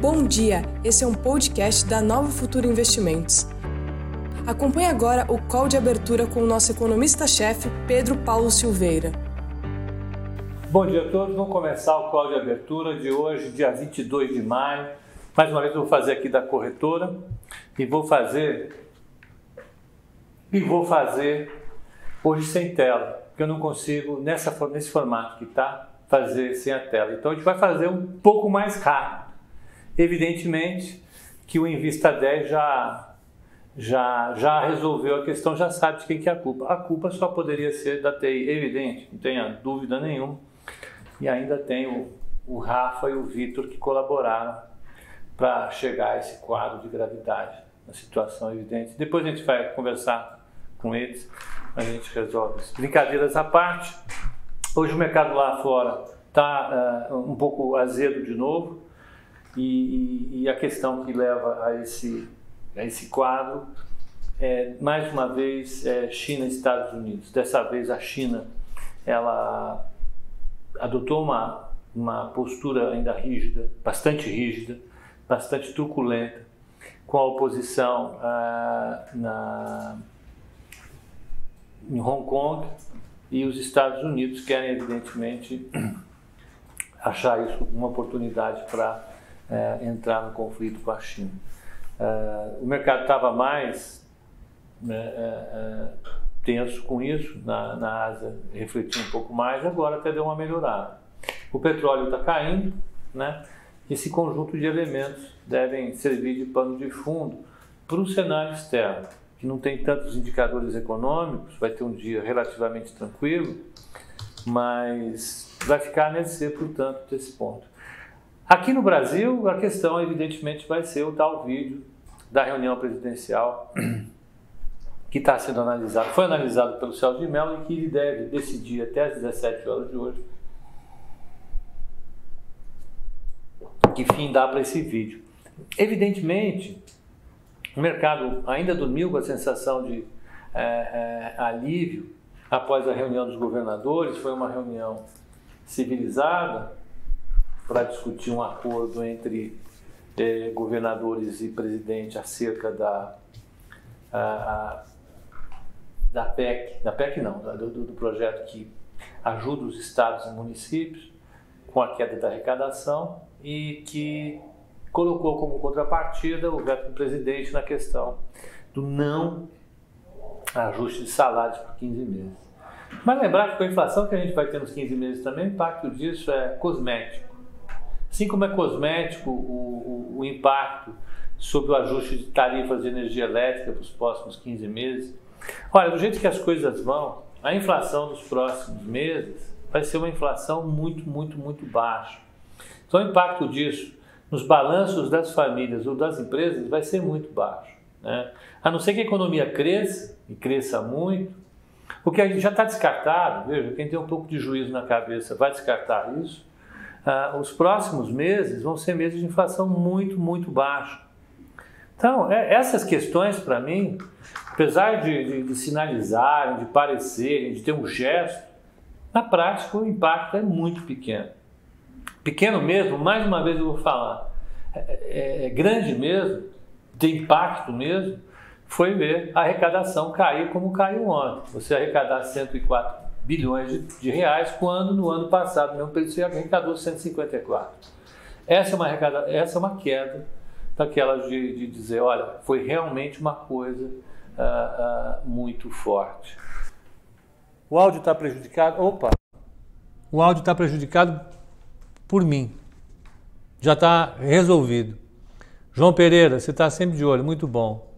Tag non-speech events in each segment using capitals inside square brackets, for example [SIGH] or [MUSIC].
Bom dia, esse é um podcast da Nova Futuro Investimentos. Acompanhe agora o call de abertura com o nosso economista-chefe, Pedro Paulo Silveira. Bom dia a todos, vamos começar o call de abertura de hoje, dia 22 de maio. Mais uma vez eu vou fazer aqui da corretora e vou fazer e vou fazer hoje sem tela, porque eu não consigo nessa nesse formato que está fazer sem a tela. Então a gente vai fazer um pouco mais rápido. Evidentemente que o Invista 10 já, já, já resolveu a questão, já sabe de quem que é a culpa. A culpa só poderia ser da TI, evidente, não tenha dúvida nenhuma. E ainda tem o, o Rafa e o Vitor que colaboraram para chegar a esse quadro de gravidade, a situação evidente. Depois a gente vai conversar com eles, a gente resolve isso. Brincadeiras à parte, hoje o mercado lá fora está uh, um pouco azedo de novo. E, e, a questão que leva a esse, a esse quadro é, mais uma vez, é China e Estados Unidos. Dessa vez, a China ela adotou uma, uma postura ainda rígida, bastante rígida, bastante truculenta, com a oposição ah, na, em Hong Kong e os Estados Unidos querem, evidentemente, [CLEARS THROAT] achar isso uma oportunidade para é, entrar no conflito com a China. É, o mercado estava mais né, é, tenso com isso, na, na Ásia refletiu um pouco mais, agora até deu uma melhorada. O petróleo está caindo, né? Esse conjunto de elementos devem servir de pano de fundo para o cenário externo, que não tem tantos indicadores econômicos, vai ter um dia relativamente tranquilo, mas vai ficar a mercê, portanto, desse ponto. Aqui no Brasil, a questão, evidentemente, vai ser o tal vídeo da reunião presidencial que está sendo analisado, foi analisado pelo Celso de Mello e que ele deve decidir até às 17 horas de hoje que fim dá para esse vídeo. Evidentemente, o mercado ainda dormiu com a sensação de é, é, alívio após a reunião dos governadores, foi uma reunião civilizada, para discutir um acordo entre eh, governadores e presidente acerca da, a, da PEC, da PEC não, do, do projeto que ajuda os estados e municípios com a queda da arrecadação e que colocou como contrapartida o veto do presidente na questão do não ajuste de salários por 15 meses. Mas lembrar que com a inflação que a gente vai ter nos 15 meses também, o impacto disso é cosmético. Assim como é cosmético o, o, o impacto sobre o ajuste de tarifas de energia elétrica para os próximos 15 meses. Olha, do jeito que as coisas vão, a inflação dos próximos meses vai ser uma inflação muito, muito, muito baixa. Então, o impacto disso nos balanços das famílias ou das empresas vai ser muito baixo. Né? A não ser que a economia cresça, e cresça muito, o que já está descartado, veja, quem tem um pouco de juízo na cabeça vai descartar isso, ah, os próximos meses vão ser meses de inflação muito, muito baixa. Então, é, essas questões, para mim, apesar de, de, de sinalizarem, de parecerem, de ter um gesto, na prática o impacto é muito pequeno. Pequeno mesmo, mais uma vez eu vou falar, é, é, é grande mesmo, tem impacto mesmo, foi ver a arrecadação cair como caiu ontem. Você arrecadar 104 bilhões de, de, reais, quando no ano passado, mesmo período, você arrecadou 154. Essa é uma, arrecada, essa é uma queda daquelas de, de dizer, olha, foi realmente uma coisa uh, uh, muito forte. O áudio está prejudicado? Opa! O áudio está prejudicado por mim. Já está resolvido. João Pereira, você está sempre de olho, muito bom.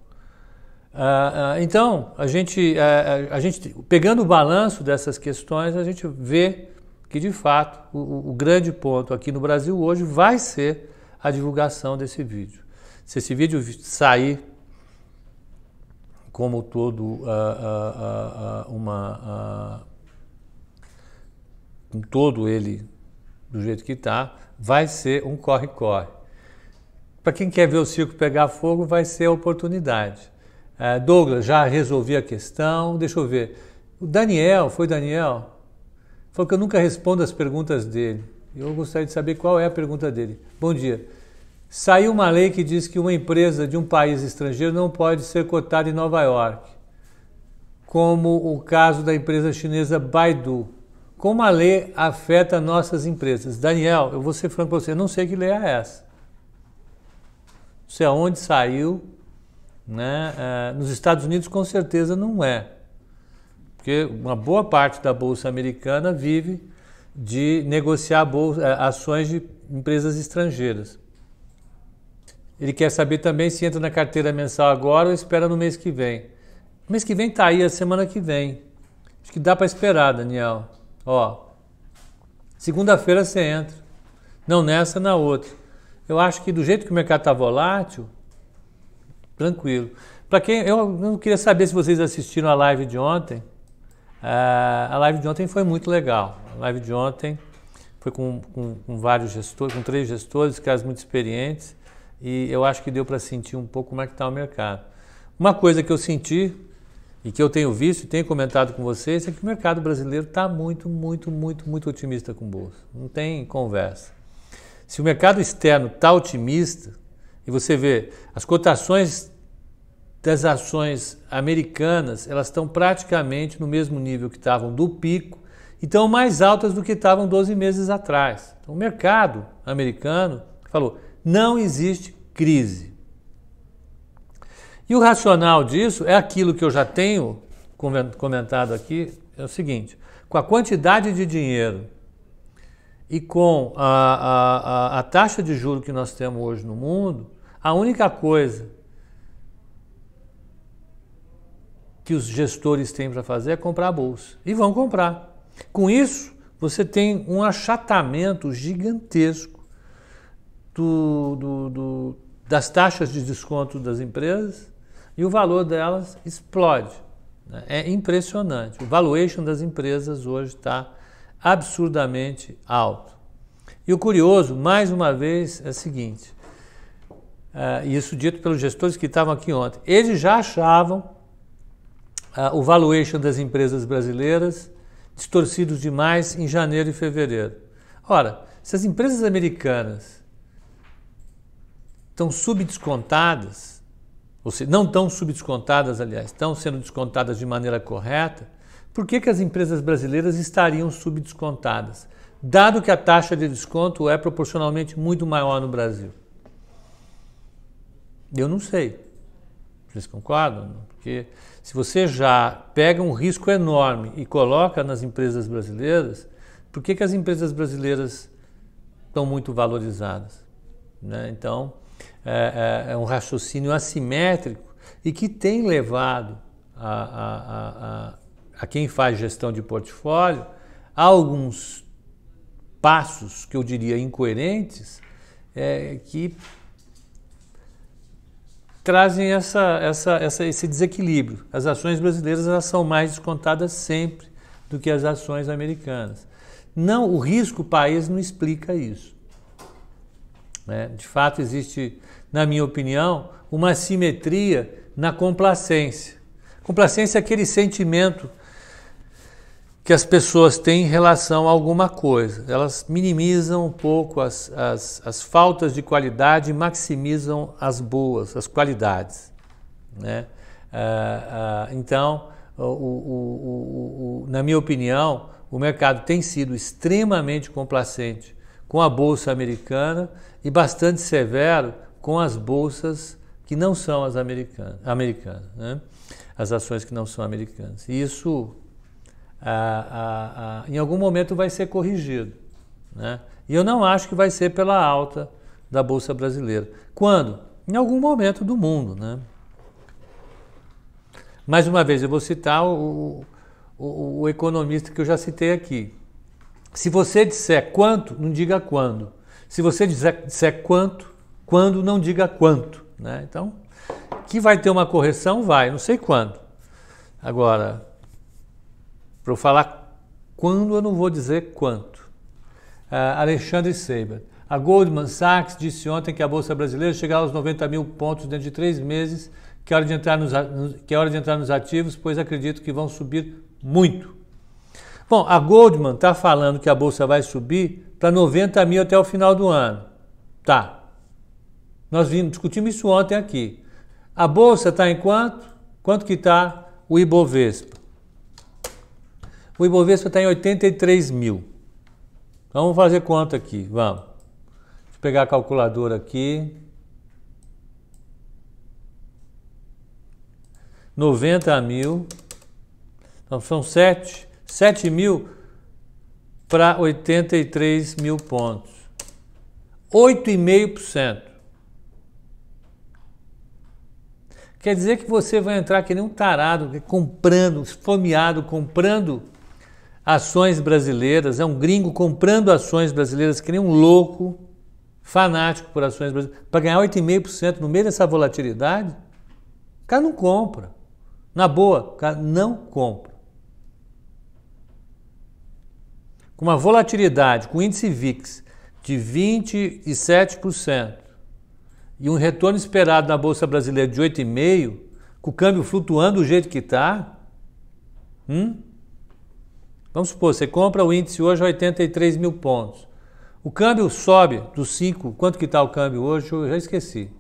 Uh, uh, então, a gente, uh, a gente, pegando o balanço dessas questões, a gente vê que, de fato, o, o, grande ponto aqui no Brasil hoje vai ser a divulgação desse vídeo. Se esse vídeo sair como todo uma com todo ele do jeito que está, vai ser um corre-corre. Para quem quer ver o circo pegar fogo, vai ser a oportunidade. É, Douglas, já resolvi a questão. Deixa eu ver. O Daniel, foi Daniel? Falou que eu nunca respondo as perguntas dele. Eu gostaria de saber qual é a pergunta dele. Bom dia. Saiu uma lei que diz que uma empresa de um país estrangeiro não pode ser cotada em Nova York, como o caso da empresa chinesa Baidu. Como a lei afeta nossas empresas? Daniel, eu vou ser franco para você, não sei que lei é essa. Não sei aonde saiu, né? É, nos Estados Unidos com certeza não é, porque uma boa parte da bolsa americana vive de negociar bolsa, é, ações de empresas estrangeiras. Ele quer saber também se entra na carteira mensal agora ou espera no mês que vem. O mês que vem está aí, a semana que vem. Acho que dá para esperar, Daniel. Ó, segunda-feira você entra. Não nessa, na outra. Eu acho que do jeito que o mercado está volátil, tranquilo. Para quem eu não queria saber se vocês assistiram a live de ontem. Uh, a live de ontem foi muito legal. A live de ontem foi com, com, com vários gestores, com três gestores, caras muito experientes, e eu acho que deu para sentir um pouco como é que está o mercado. Uma coisa que eu senti e que eu tenho visto e tenho comentado com vocês é que o mercado brasileiro está muito, muito, muito, muito otimista com bolsa. Não tem conversa. Se o mercado externo está otimista, e você vê as cotações das ações americanas, elas estão praticamente no mesmo nível que estavam do pico e estão mais altas do que estavam 12 meses atrás. Então, o mercado americano falou: não existe crise. E o racional disso é aquilo que eu já tenho comentado aqui: é o seguinte, com a quantidade de dinheiro e com a, a, a, a taxa de juro que nós temos hoje no mundo, a única coisa que os gestores têm para fazer é comprar a bolsa. E vão comprar. Com isso, você tem um achatamento gigantesco do, do, do, das taxas de desconto das empresas e o valor delas explode. Né? É impressionante. O valuation das empresas hoje está absurdamente alto. E o curioso, mais uma vez, é o seguinte: uh, isso dito pelos gestores que estavam aqui ontem, eles já achavam uh, o valuation das empresas brasileiras distorcidos demais em janeiro e fevereiro. Ora, se as empresas americanas estão subdescontadas, ou seja, não estão subdescontadas, aliás, estão sendo descontadas de maneira correta, por que, que as empresas brasileiras estariam subdescontadas? Dado que a taxa de desconto é proporcionalmente muito maior no Brasil. Eu não sei. Vocês concordam? Porque se você já pega um risco enorme e coloca nas empresas brasileiras, por que, que as empresas brasileiras estão muito valorizadas? Né? Então, é, é, é, um raciocínio assimétrico e que tem levado a, a, a, a quem faz gestão de portfólio a alguns passos que eu diria incoerentes é, que trazem essa, essa, essa, esse desequilíbrio. As ações brasileiras elas são mais descontadas sempre do que as ações americanas. Não, o risco país não explica isso. Né? De fato, existe, na minha opinião, uma simetria na complacência. Complacência é aquele sentimento que as pessoas têm em relação a alguma coisa. Elas minimizam um pouco as, as, as faltas de qualidade e maximizam as boas, as qualidades. Né? Ah, ah, então, o, o, o, na minha opinião, o mercado tem sido extremamente complacente com a bolsa americana e bastante severo com as bolsas que não são as americanas, americanas né? as ações que não são americanas. E isso em algum momento vai ser corrigido. Né? E eu não acho que vai ser pela alta da Bolsa Brasileira. Quando? Em algum momento do mundo. Né? Mais uma vez, eu vou citar o, o, o economista que eu já citei aqui. Se você disser quanto, não diga quando. Se você disser, disser quanto, quando, não diga quanto. Né? Então, que vai ter uma correção, vai, não sei quando. Agora, para eu falar quando, eu não vou dizer quanto. Uh, Alexandre Seiber. A Goldman Sachs disse ontem que a Bolsa Brasileira chegará aos 90 mil pontos dentro de três meses, que é hora de entrar nos, que é hora de entrar nos ativos, pois acredito que vão subir muito. Bom, a Goldman está falando que a Bolsa vai subir para 90 mil até o final do ano. Tá. Nós vimos, discutimos isso ontem aqui. A bolsa está em quanto? Quanto que está o Ibovespa? O Ibovespa está em 83 mil. Vamos fazer conta aqui, vamos. Deixa eu pegar a calculadora aqui. 90 mil. Então são 7, 7 mil para 83 mil pontos. 8,5%. Quer dizer que você vai entrar que nem um tarado, comprando, esfomeado, comprando ações brasileiras, é um gringo comprando ações brasileiras que nem um louco, fanático por ações brasileiras, para ganhar 8,5% no meio dessa volatilidade, o cara não compra. Na boa, o cara não compra. Com uma volatilidade, com índice VIX de 27% e um retorno esperado na Bolsa Brasileira de 8,5%, com o câmbio flutuando do jeito que está, hum? Vamos supor, você compra o índice hoje a 83 mil pontos. O câmbio sobe dos 5, quanto que está o câmbio hoje? Eu já esqueci.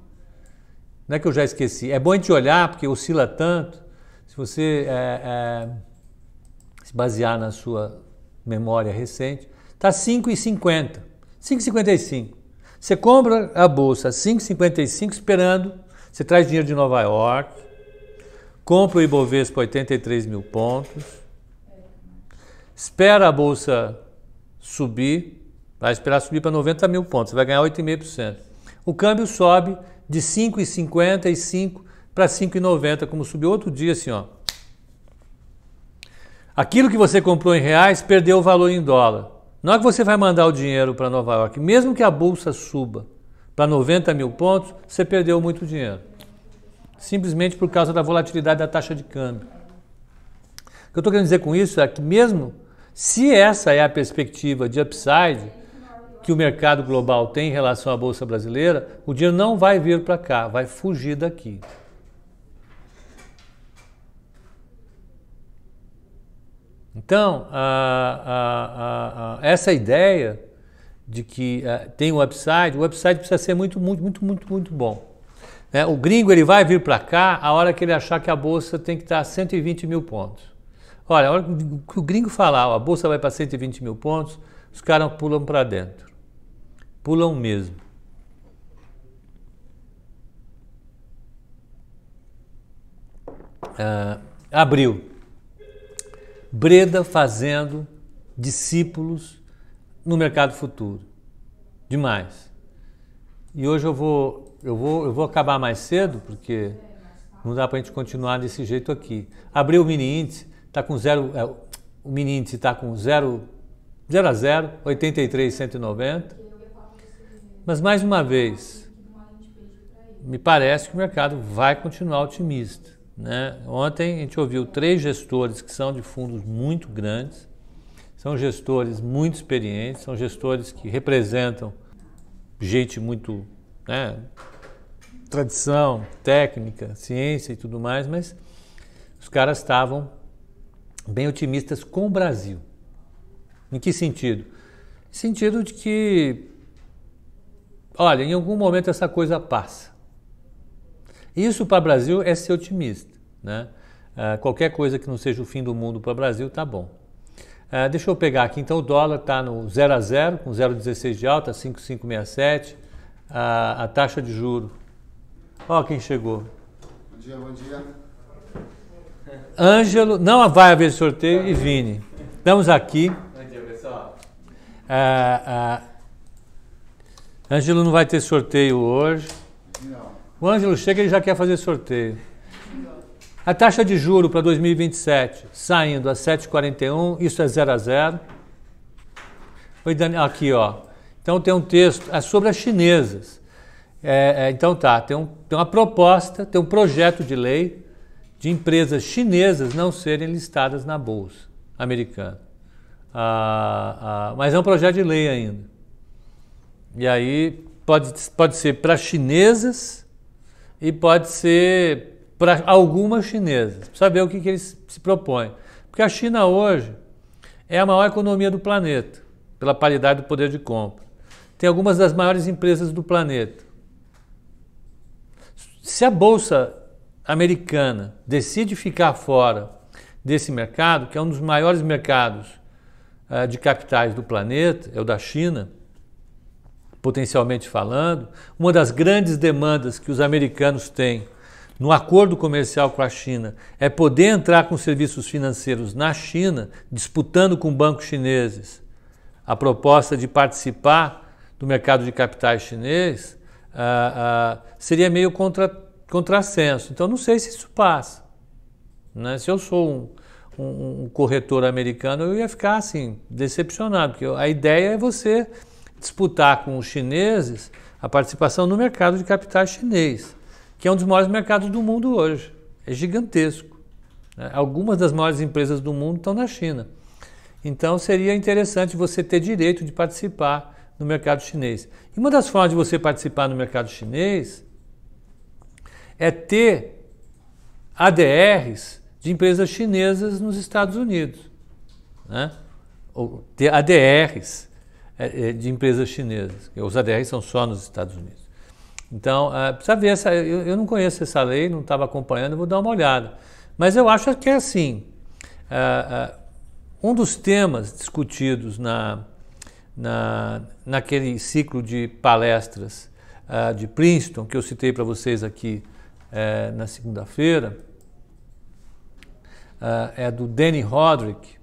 Não é que eu já esqueci. É bom a gente olhar, porque oscila tanto. Se você é, é, se basear na sua memória recente, está 5,50, 5,55. Você compra a bolsa 5,55 esperando, você traz dinheiro de Nova York, compra o Ibovespa 83 mil pontos, espera a bolsa subir, vai esperar subir para 90 mil pontos, você vai ganhar 8,5%. O câmbio sobe de 5,55 para 5,90, como subiu outro dia assim, ó. Aquilo que você comprou em reais perdeu o valor em dólar. Na hora que você vai mandar o dinheiro para Nova York, mesmo que a bolsa suba para 90 mil pontos, você perdeu muito dinheiro. Simplesmente por causa da volatilidade da taxa de câmbio. O que eu estou querendo dizer com isso é que, mesmo se essa é a perspectiva de upside que o mercado global tem em relação à bolsa brasileira, o dinheiro não vai vir para cá, vai fugir daqui. Então, a, a, a, essa ideia de que uh, tem um upside, o upside precisa ser muito, muito, muito, muito, muito bom. Né? O gringo ele vai vir para cá a hora que ele achar que a bolsa tem que estar a 120 mil pontos. Olha, a hora que o gringo falar, a bolsa vai para 120 mil pontos, os caras pulam para dentro. Pulam mesmo. Uh, abril. Breda fazendo discípulos no mercado futuro. Demais. E hoje eu vou, eu vou, eu vou acabar mais cedo, porque não dá para a gente continuar desse jeito aqui. Abriu o mini índice, está com zero, é, o mini índice está com zero, zero a zero, 83,190. Mas mais uma vez, me parece que o mercado vai continuar otimista. Né? Ontem a gente ouviu três gestores que são de fundos muito grandes, são gestores muito experientes, são gestores que representam gente muito. Né, tradição, técnica, ciência e tudo mais, mas os caras estavam bem otimistas com o Brasil. Em que sentido? Sentido de que, olha, em algum momento essa coisa passa. Isso para o Brasil é ser otimista. Né? Uh, qualquer coisa que não seja o fim do mundo para o Brasil tá bom. Uh, deixa eu pegar aqui, então o dólar está no 0 a 0, com 0,16 de alta, 5,567. Uh, a taxa de juro. Ó quem chegou. Bom dia, bom dia. Ângelo, não vai haver sorteio, e Vini. Estamos aqui. Bom dia, pessoal. Ângelo não vai ter sorteio hoje. Não. O Ângelo chega e já quer fazer sorteio. A taxa de juro para 2027 saindo a 7,41, isso é 0 a 0. Oi, Daniel, aqui, ó. Então tem um texto é sobre as chinesas. É, é, então tá, tem, um, tem uma proposta, tem um projeto de lei de empresas chinesas não serem listadas na bolsa americana. Ah, ah, mas é um projeto de lei ainda. E aí pode, pode ser para chinesas e pode ser para algumas chinesas. Precisa ver o que, que eles se propõem. Porque a China hoje é a maior economia do planeta, pela paridade do poder de compra. Tem algumas das maiores empresas do planeta. se a bolsa americana decide ficar fora desse mercado, que é um dos maiores mercados uh, de capitais do planeta, é o da China, potencialmente falando, uma das grandes demandas que os americanos têm no acordo comercial com a China é poder entrar com serviços financeiros na China, disputando com bancos chineses a proposta de participar do mercado de capitais chinês, uh, uh, seria meio contra, contrassenso. Então, não sei se isso passa. Né? Se eu sou um, um, um, corretor americano, eu ia ficar assim, decepcionado, porque a ideia é você disputar com os chineses a participação no mercado de capitais chinês, que é um dos maiores mercados do mundo hoje. É gigantesco. Né? Algumas das maiores empresas do mundo estão na China. Então seria interessante você ter direito de participar no mercado chinês. E uma das formas de você participar no mercado chinês é ter ADRs de empresas chinesas nos Estados Unidos. Né? Ou ter ADRs é, é, de empresas chinesas. Os ADRs são só nos Estados Unidos. Então, é, precisa ver essa. Eu, eu não conheço essa lei, não estava acompanhando, vou dar uma olhada. Mas eu acho que é assim. um dos temas discutidos na, na, naquele ciclo de palestras de Princeton, que eu citei para vocês aqui na segunda-feira, é do Danny Roderick,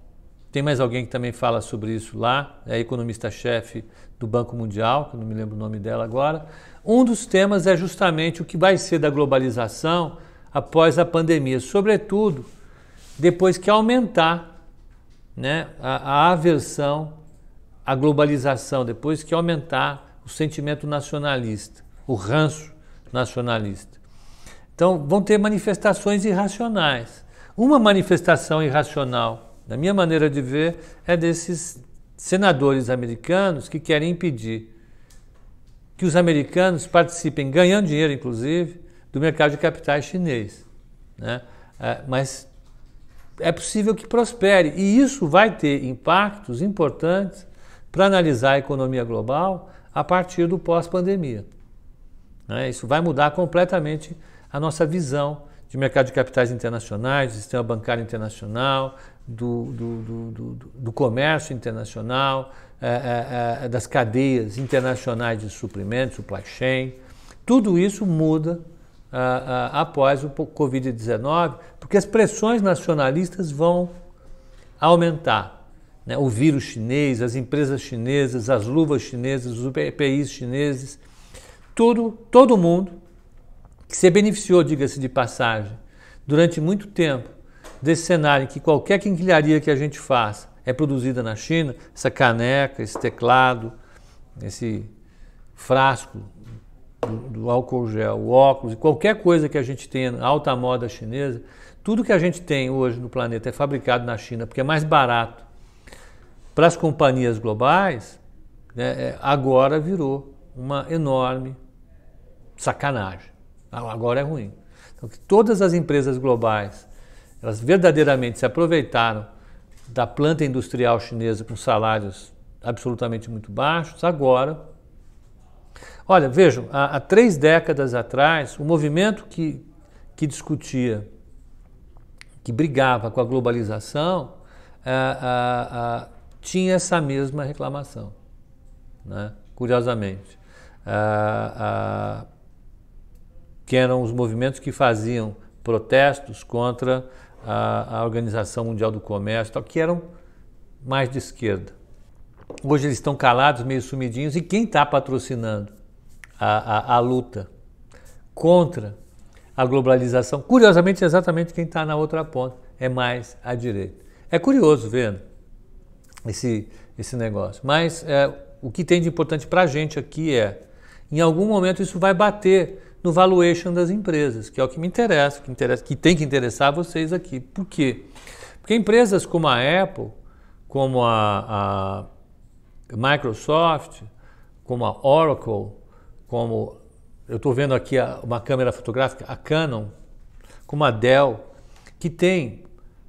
tem mais alguém que também fala sobre isso lá, é economista-chefe do Banco Mundial, que eu não me lembro o nome dela agora. Um dos temas é justamente o que vai ser da globalização após a pandemia, sobretudo depois que aumentar né, a, a aversão à globalização, depois que aumentar o sentimento nacionalista, o ranço nacionalista. Então, vão ter manifestações irracionais. Uma manifestação irracional na minha maneira de ver, é desses senadores americanos que querem impedir que os americanos participem, ganhando dinheiro inclusive, do mercado de capitais chinês. Né? É, mas é possível que prospere e isso vai ter impactos importantes para analisar a economia global a partir do pós-pandemia. Né? Isso vai mudar completamente a nossa visão de mercado de capitais internacionais, do sistema bancário internacional, do, do, do, do comércio internacional, é, é, é, das cadeias internacionais de suprimentos, supply chain. Tudo isso muda após o Covid-19, porque as pressões nacionalistas vão aumentar. Né? O vírus chinês, as empresas chinesas, as luvas chinesas, os EPIs chineses, tudo, todo mundo que se beneficiou, diga-se de passagem, durante muito tempo desse cenário em que qualquer quinquilharia que a gente faça é produzida na China, essa caneca, esse teclado, esse frasco do, do álcool gel, o óculos, qualquer coisa que a gente tenha alta moda chinesa, tudo que a gente tem hoje no planeta é fabricado na China porque é mais barato para as companhias globais, né, é, agora virou uma enorme sacanagem. Agora é ruim. Então, todas as empresas globais elas verdadeiramente se aproveitaram da planta industrial chinesa com salários absolutamente muito baixos, agora. Olha, vejam, há, há três décadas atrás, o movimento que, que discutia, que brigava com a globalização, a, a, a, tinha essa mesma reclamação, né? curiosamente. Que eram os movimentos que faziam protestos contra a, a Organização Mundial do Comércio, tal, que eram mais de esquerda. Hoje eles estão calados, meio sumidinhos, e quem está patrocinando a, a, a, luta contra a globalização, curiosamente, exatamente quem está na outra ponta, é mais à direita. É curioso vendo esse, esse negócio. Mas é, o que tem de importante para a gente aqui é, em algum momento isso vai bater no valuation das empresas, que é o que me interessa, que, interessa, que tem que interessar vocês aqui. Por quê? Porque empresas como a Apple, como a, a Microsoft, como a Oracle, como eu estou vendo aqui a, uma câmera fotográfica, a Canon, como a Dell, que tem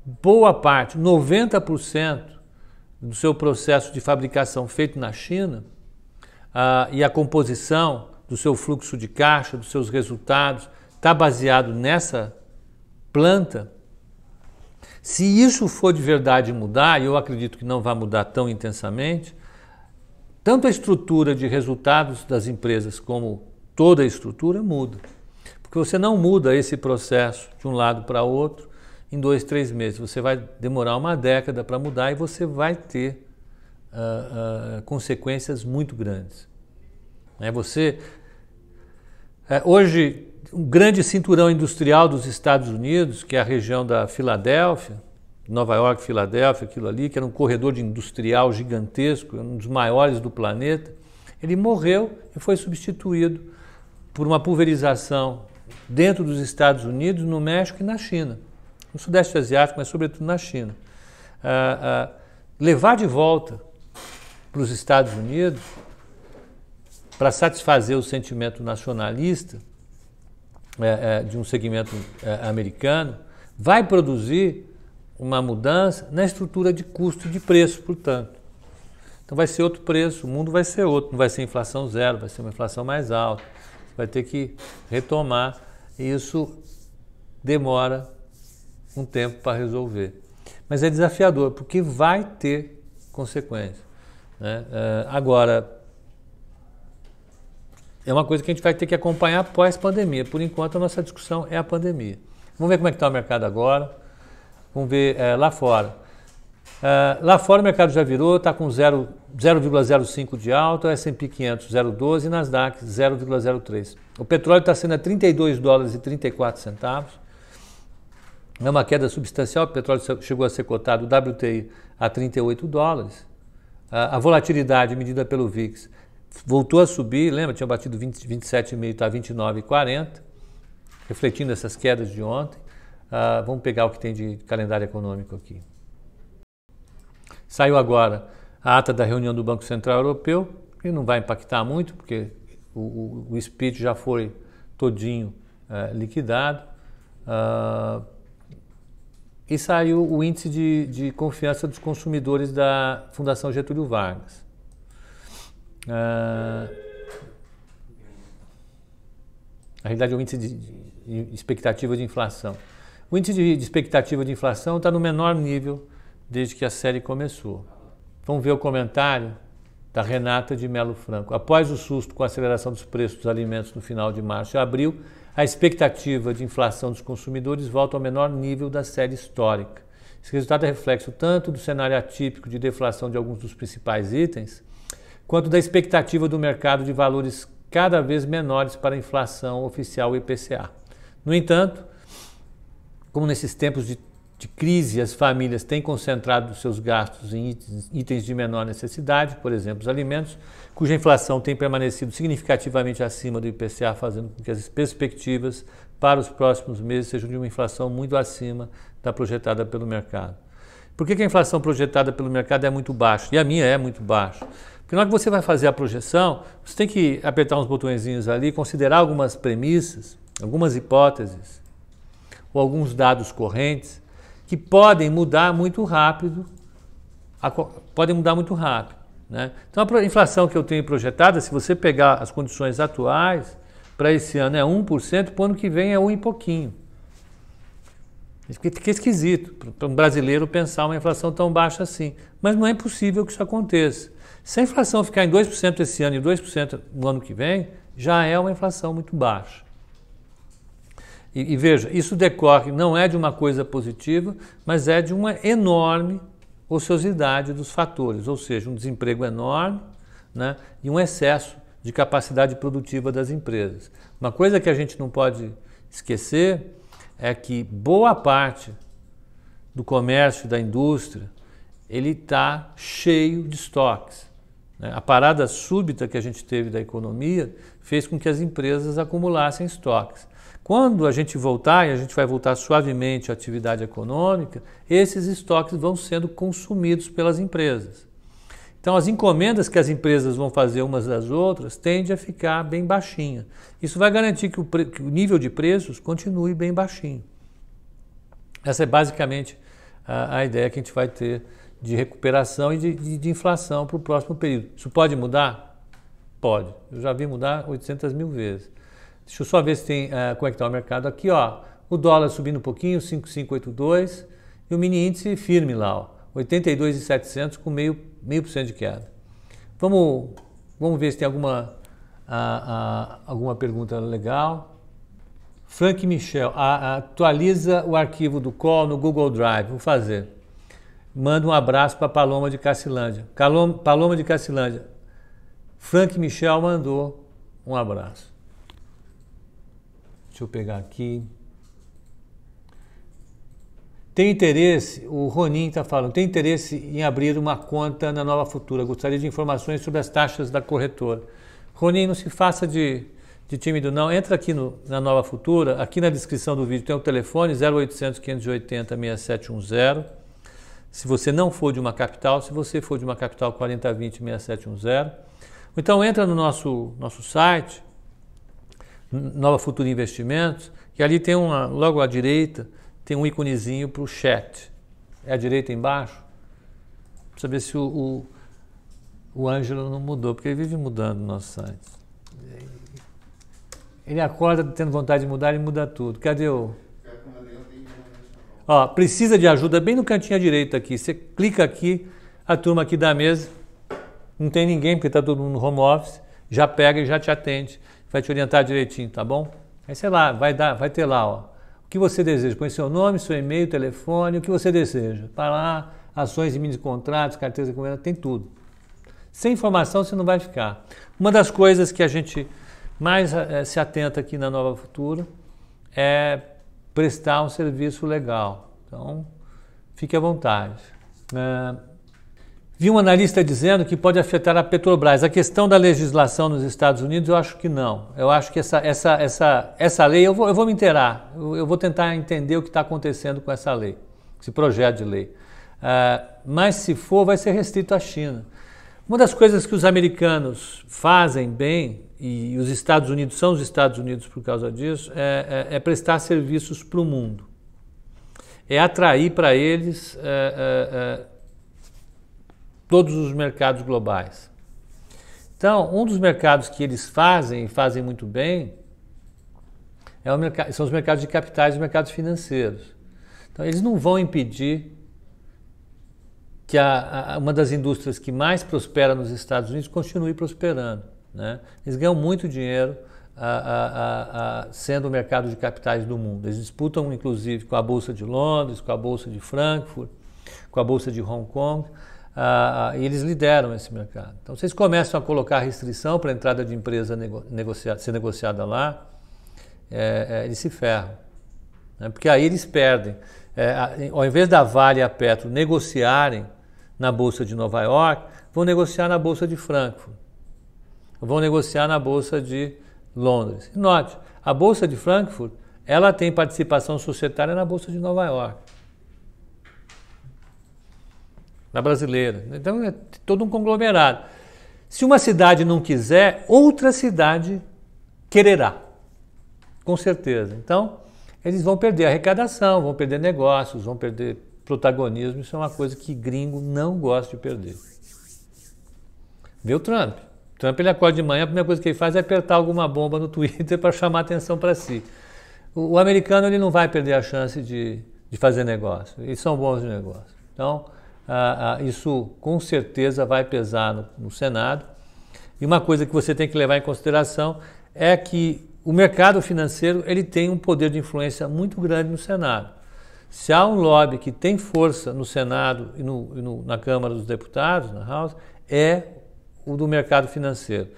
boa parte, 90% do seu processo de fabricação feito na China uh, e a composição do seu fluxo de caixa, dos seus resultados, está baseado nessa planta, se isso for de verdade mudar, e eu acredito que não vai mudar tão intensamente, tanto a estrutura de resultados das empresas como toda a estrutura muda. Porque você não muda esse processo de um lado para outro em dois, três meses. Você vai demorar uma década para mudar e você vai ter uh, uh, consequências muito grandes. É, você hoje um grande cinturão industrial dos Estados Unidos, que é a região da Filadélfia, Nova York, Filadélfia, aquilo ali, que era um corredor de industrial gigantesco, um dos maiores do planeta, ele morreu e foi substituído por uma pulverização dentro dos Estados Unidos, no México e na China, no Sudeste Asiático, mas sobretudo na China. Ah, ah, levar de volta para os Estados Unidos para satisfazer o sentimento nacionalista é, é, de um segmento é, americano, vai produzir uma mudança na estrutura de custo e de preço, portanto. Então vai ser outro preço, o mundo vai ser outro, não vai ser inflação zero, vai ser uma inflação mais alta. Vai ter que retomar e isso demora um tempo para resolver. Mas é desafiador, porque vai ter consequências. Né? É, agora, é uma coisa que a gente vai ter que acompanhar pós-pandemia. Por enquanto, a nossa discussão é a pandemia. Vamos ver como é que está o mercado agora. Vamos ver é, lá fora. É, lá fora o mercado já virou, está com 0,05 de alta, S&P 500 0,12 e Nasdaq 0,03. O petróleo está sendo a 32 dólares e 34 centavos. É uma queda substancial, o petróleo chegou a ser cotado, o WTI, a 38 dólares. A volatilidade medida pelo VIX voltou a subir, lembra? Tinha batido 20, 27,5, está 29,40, refletindo essas quedas de ontem. Uh, vamos pegar o que tem de calendário econômico aqui. Saiu agora a ata da reunião do Banco Central Europeu, que não vai impactar muito, porque o, o, o speech já foi todinho uh, liquidado. Uh, e saiu o índice de, de confiança dos consumidores da Fundação Getúlio Vargas. Ah, na realidade, é o índice de, expectativa de inflação. O índice de, de expectativa de inflação está no menor nível desde que a série começou. Vamos ver o comentário da Renata de Melo Franco. Após o susto com a aceleração dos preços dos alimentos no final de março e abril, a expectativa de inflação dos consumidores volta ao menor nível da série histórica. Esse resultado é reflexo tanto do cenário atípico de deflação de alguns dos principais itens, quanto da expectativa do mercado de valores cada vez menores para a inflação oficial IPCA. No entanto, como nesses tempos de, de crise as famílias têm concentrado seus gastos em itens, de menor necessidade, por exemplo, os alimentos, cuja inflação tem permanecido significativamente acima do IPCA, fazendo com que as perspectivas para os próximos meses sejam de uma inflação muito acima da projetada pelo mercado. Por que a inflação projetada pelo mercado é muito baixa? E a minha é muito baixa. Porque na hora que você vai fazer a projeção, você tem que apertar uns botõezinhos ali, considerar algumas premissas, algumas hipóteses ou alguns dados correntes que podem mudar muito rápido, podem mudar muito rápido. Né? Então a inflação que eu tenho projetada, se você pegar as condições atuais, para esse ano é 1%, para o ano que vem é 1 e pouquinho. Fica esquisito para um brasileiro pensar uma inflação tão baixa assim. Mas não é possível que isso aconteça. Se a inflação ficar em 2% esse ano e 2% no ano que vem, já é uma inflação muito baixa. E, e, veja, isso decorre não é de uma coisa positiva, mas é de uma enorme ociosidade dos fatores, ou seja, um desemprego enorme né, e um excesso de capacidade produtiva das empresas. Uma coisa que a gente não pode esquecer é que boa parte do comércio, da indústria, ele está cheio de estoques. Né? A parada súbita que a gente teve da economia fez com que as empresas acumulassem estoques. Quando a gente voltar, e a gente vai voltar suavemente à atividade econômica, esses estoques vão sendo consumidos pelas empresas. Então, as encomendas que as empresas vão fazer umas das outras tende a ficar bem baixinha. Isso vai garantir que o, que o nível de preços continue bem baixinho. Essa é basicamente a, a ideia que a gente vai ter de recuperação e de, de, de inflação para o próximo período. Isso pode mudar? Pode. Eu já vi mudar 800 mil vezes. Deixa eu só ver se tem uh, como é que está o mercado aqui, ó. O dólar subindo um pouquinho, 5,582 e o mini índice firme lá, ó, 82,700 com meio meio por cento de queda. Vamos vamos ver se tem alguma uh, uh, alguma pergunta legal. Frank Michel, atualiza o arquivo do call no Google Drive. Vou fazer. Manda um abraço para Paloma de Cacilândia. Paloma de Cacilândia. Frank Michel mandou um abraço. Deixa eu pegar aqui. Tem interesse, o Ronin está falando, tem interesse em abrir uma conta na Nova Futura. Gostaria de informações sobre as taxas da corretora. Ronin, não se faça de, de tímido, não. Entra aqui no, na Nova Futura, aqui na descrição do vídeo tem o telefone 0800 580 6710 se você não for de uma capital, se você for de uma capital 4020 6710. Então entra no nosso, nosso site, Nova Futura Investimentos, que ali tem uma, logo à direita, tem um íconezinho para o chat. É à direita embaixo. Precisa ver se o, o, o Ângelo não mudou, porque ele vive mudando no nosso site. Ele acorda tendo vontade de mudar, ele muda tudo. Cadê o. Ó, precisa de ajuda bem no cantinho à direita aqui. Você clica aqui, a turma aqui da mesa, não tem ninguém porque está todo mundo no home office, já pega e já te atende, vai te orientar direitinho, tá bom? Aí sei lá, vai dar, vai ter lá, ó, o que você deseja, põe seu nome, seu e-mail, telefone, o que você deseja. Para lá, ações e mini contratos, carteiras de encomenda, tem tudo. Sem informação você não vai ficar. Uma das coisas que a gente mais é, se atenta aqui na Nova Futura é prestar um serviço legal. Então, fique à vontade. É, vi um analista dizendo que pode afetar a Petrobras. A questão da legislação nos Estados Unidos, eu acho que não. Eu acho que essa, essa, essa, essa lei, eu vou, eu vou me inteirar, eu, eu vou tentar entender o que está acontecendo com essa lei, esse projeto de lei. É, mas se for, vai ser restrito à China. Uma das coisas que os americanos fazem bem e os Estados Unidos são os Estados Unidos por causa disso, é, é, é prestar serviços para o mundo. É atrair para eles é, é, é, todos os mercados globais. Então, um dos mercados que eles fazem e fazem muito bem é mercado, são os mercados de capitais e os mercados financeiros. Então, eles não vão impedir que a, a, uma das indústrias que mais prospera nos Estados Unidos continue prosperando. Né? Eles ganham muito dinheiro a, a, sendo o mercado de capitais do mundo. Eles disputam, inclusive, com a Bolsa de Londres, com a Bolsa de Frankfurt, com a Bolsa de Hong Kong, e eles lideram esse mercado. Então, vocês começam a colocar restrição para a entrada de empresa nego, ser negociada lá, é, é, eles se ferram. Né? Porque aí eles perdem. É, ao invés da Vale e a Petro negociarem na Bolsa de Nova York, vão negociar na Bolsa de Frankfurt vão negociar na Bolsa de Londres. Note, a Bolsa de Frankfurt ela tem participação societária na Bolsa de Nova York. Na brasileira. Então é todo um conglomerado. Se uma cidade não quiser, outra cidade quererá. Com certeza. Então, eles vão perder arrecadação, vão perder negócios, vão perder protagonismo. Isso é uma coisa que gringo não gosta de perder. O Trump. Trump ele acorda de manhã, a primeira coisa que ele faz é apertar alguma bomba no Twitter [LAUGHS] para chamar atenção para si. O, o, americano ele não vai perder a chance de, de fazer negócio. Eles são bons de negócio. Então, ah, ah, isso com certeza vai pesar no, no Senado. E uma coisa que você tem que levar em consideração é que o mercado financeiro ele tem um poder de influência muito grande no Senado. Se há um lobby que tem força no Senado e, no, e no, na Câmara dos Deputados, na House, é o do mercado financeiro.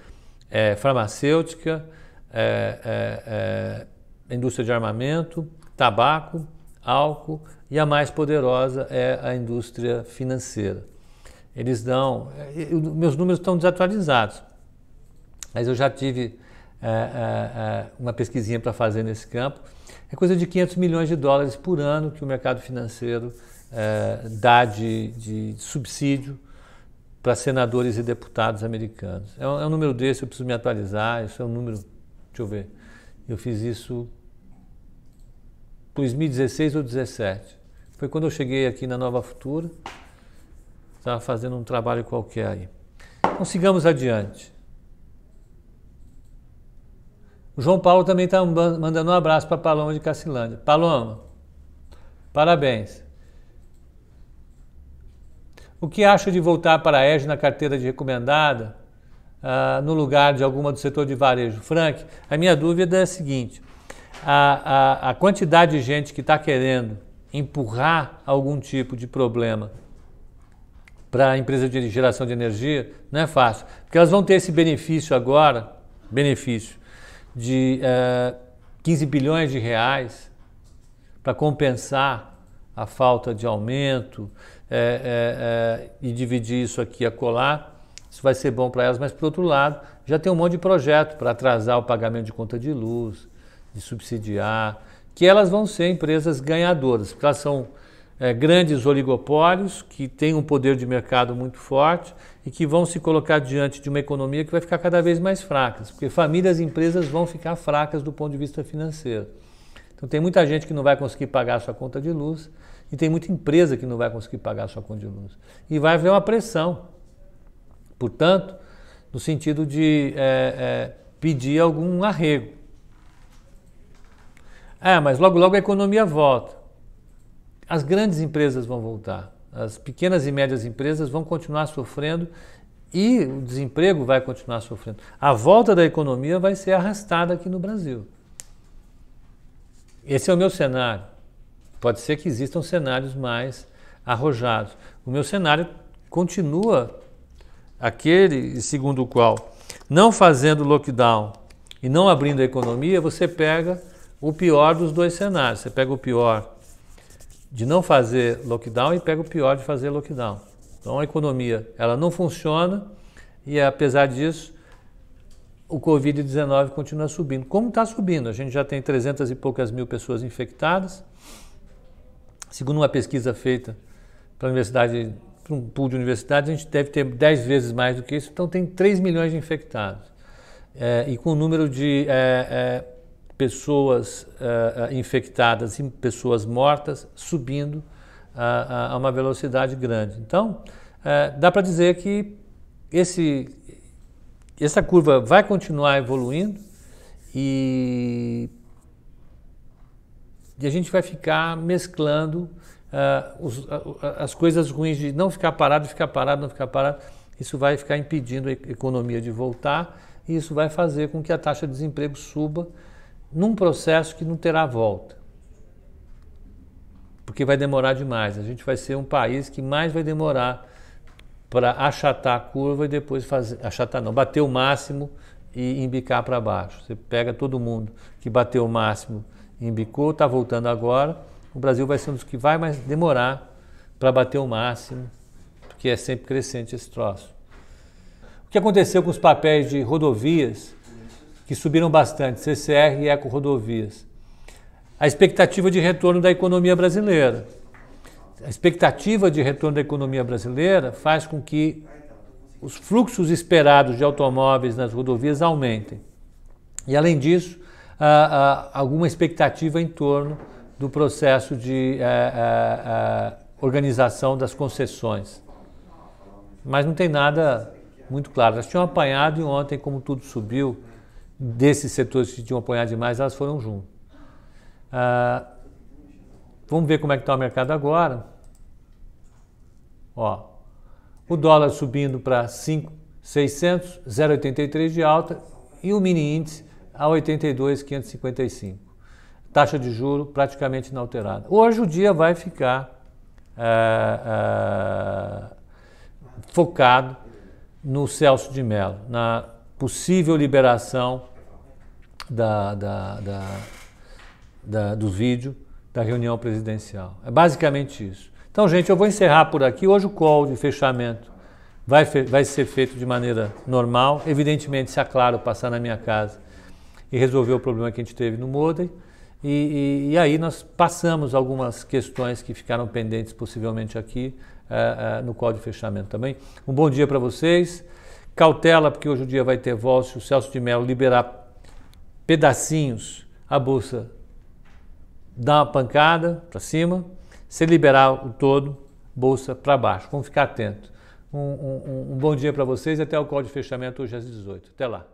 É farmacêutica, é, é, é indústria de armamento, tabaco, álcool e a mais poderosa é a indústria financeira. Eles dão. É, meus números estão desatualizados, mas eu já tive é, uma pesquisinha para fazer nesse campo. É coisa de 500 milhões de dólares por ano que o mercado financeiro dá de, de subsídio para senadores e deputados americanos. É um, é um, número desse, eu preciso me atualizar. Isso é um número. Deixa eu ver. Eu fiz isso 2016 ou 2017. Foi quando eu cheguei aqui na Nova Futura. Estava fazendo um trabalho qualquer aí. Então sigamos adiante. O João Paulo também está mandando um abraço para Paloma de Cacilândia. Paloma, parabéns. O que acha de voltar para a ERG na carteira de recomendada, uh, no lugar de alguma do setor de varejo? Frank, a minha dúvida é a seguinte: a, a, a quantidade de gente que está querendo empurrar algum tipo de problema para a empresa de geração de energia não é fácil, porque elas vão ter esse benefício agora, benefício de uh, eh, 15 bilhões de reais para compensar a falta de aumento é, é, é, e dividir isso aqui a colar. Isso vai ser bom para elas, mas por outro lado, já tem um monte de projeto para atrasar o pagamento de conta de luz, de subsidiar, que elas vão ser empresas ganhadoras, porque elas são é, grandes oligopólios que têm um poder de mercado muito forte e que vão se colocar diante de uma economia que vai ficar cada vez mais fraca, porque famílias e empresas vão ficar fracas do ponto de vista financeiro. Então tem muita gente que não vai conseguir pagar a sua conta de luz e tem muita empresa que não vai conseguir pagar a sua conta de luz. E vai haver uma pressão. Portanto, no sentido de é, é, pedir algum arrego. É, mas logo logo a economia volta. As grandes empresas vão voltar. As pequenas e médias empresas vão continuar sofrendo e o desemprego vai continuar sofrendo. A volta da economia vai ser arrastada aqui no Brasil. Esse é o meu cenário. Pode ser que existam cenários mais arrojados. O meu cenário continua aquele segundo o qual, não fazendo lockdown e não abrindo a economia, você pega o pior dos dois cenários. Você pega o pior de não fazer lockdown e pega o pior de fazer lockdown. Então a economia ela não funciona e apesar disso o Covid-19 continua subindo. Como está subindo? A gente já tem 300 e poucas mil pessoas infectadas. Segundo uma pesquisa feita para universidade, para um pool de universidades, a gente deve ter 10 vezes mais do que isso. Então tem 3 milhões de infectados. É, e com o número de é, é, pessoas uh, infectadas e pessoas mortas subindo a, a uma velocidade grande. Então, uh, dá para dizer que esse, essa curva vai continuar evoluindo e, e a gente vai ficar mesclando uh, os, as coisas ruins de não ficar parado, ficar parado, não ficar parado. Isso vai ficar impedindo a economia de voltar e isso vai fazer com que a taxa de desemprego suba num processo que não terá volta. Porque vai demorar demais. A gente vai ser um país que mais vai demorar para achatar a curva e depois fazer. Achatar não, bater o máximo e embicar para baixo. Você pega todo mundo que bateu o máximo embicou, está voltando agora. O Brasil vai ser um dos que vai mais demorar para bater o máximo, porque é sempre crescente esse troço. O que aconteceu com os papéis de rodovias que subiram bastante, CCR e Eco Rodovias. A expectativa de retorno da economia brasileira. A expectativa de retorno da economia brasileira faz com que os fluxos esperados de automóveis nas rodovias aumentem. E, além disso, alguma expectativa em torno do processo de é, é, é, organização das concessões. Mas não tem nada muito claro. Elas tinham apanhado e ontem, como tudo subiu, desses setores que tinham apoiado demais, elas foram junto. Ah, vamos ver como é que está o mercado agora. Ó, o dólar subindo para 5,600, 0,83 de alta e o mini índice a 82,555. Taxa de juro praticamente inalterada. Hoje o dia vai ficar ah, ah, focado no Celso de Mello, na possível liberação da, da, da, da, do vídeo da reunião presidencial. É basicamente isso. Então, gente, eu vou encerrar por aqui. Hoje o call de fechamento vai, vai ser feito de maneira normal. Evidentemente, se a Claro passar na minha casa e resolver o problema que a gente teve no Modem. E, e, e, aí nós passamos algumas questões que ficaram pendentes possivelmente aqui uh, uh, no call de fechamento também. Um bom dia para vocês. Cautela, porque hoje o dia vai ter voz se o Celso de Mello liberar pedacinhos, a bolsa dá uma pancada para cima, se liberar o todo, bolsa para baixo. Vamos ficar atento. Um, um, um bom dia para vocês e até o call de fechamento hoje às 18. Até lá.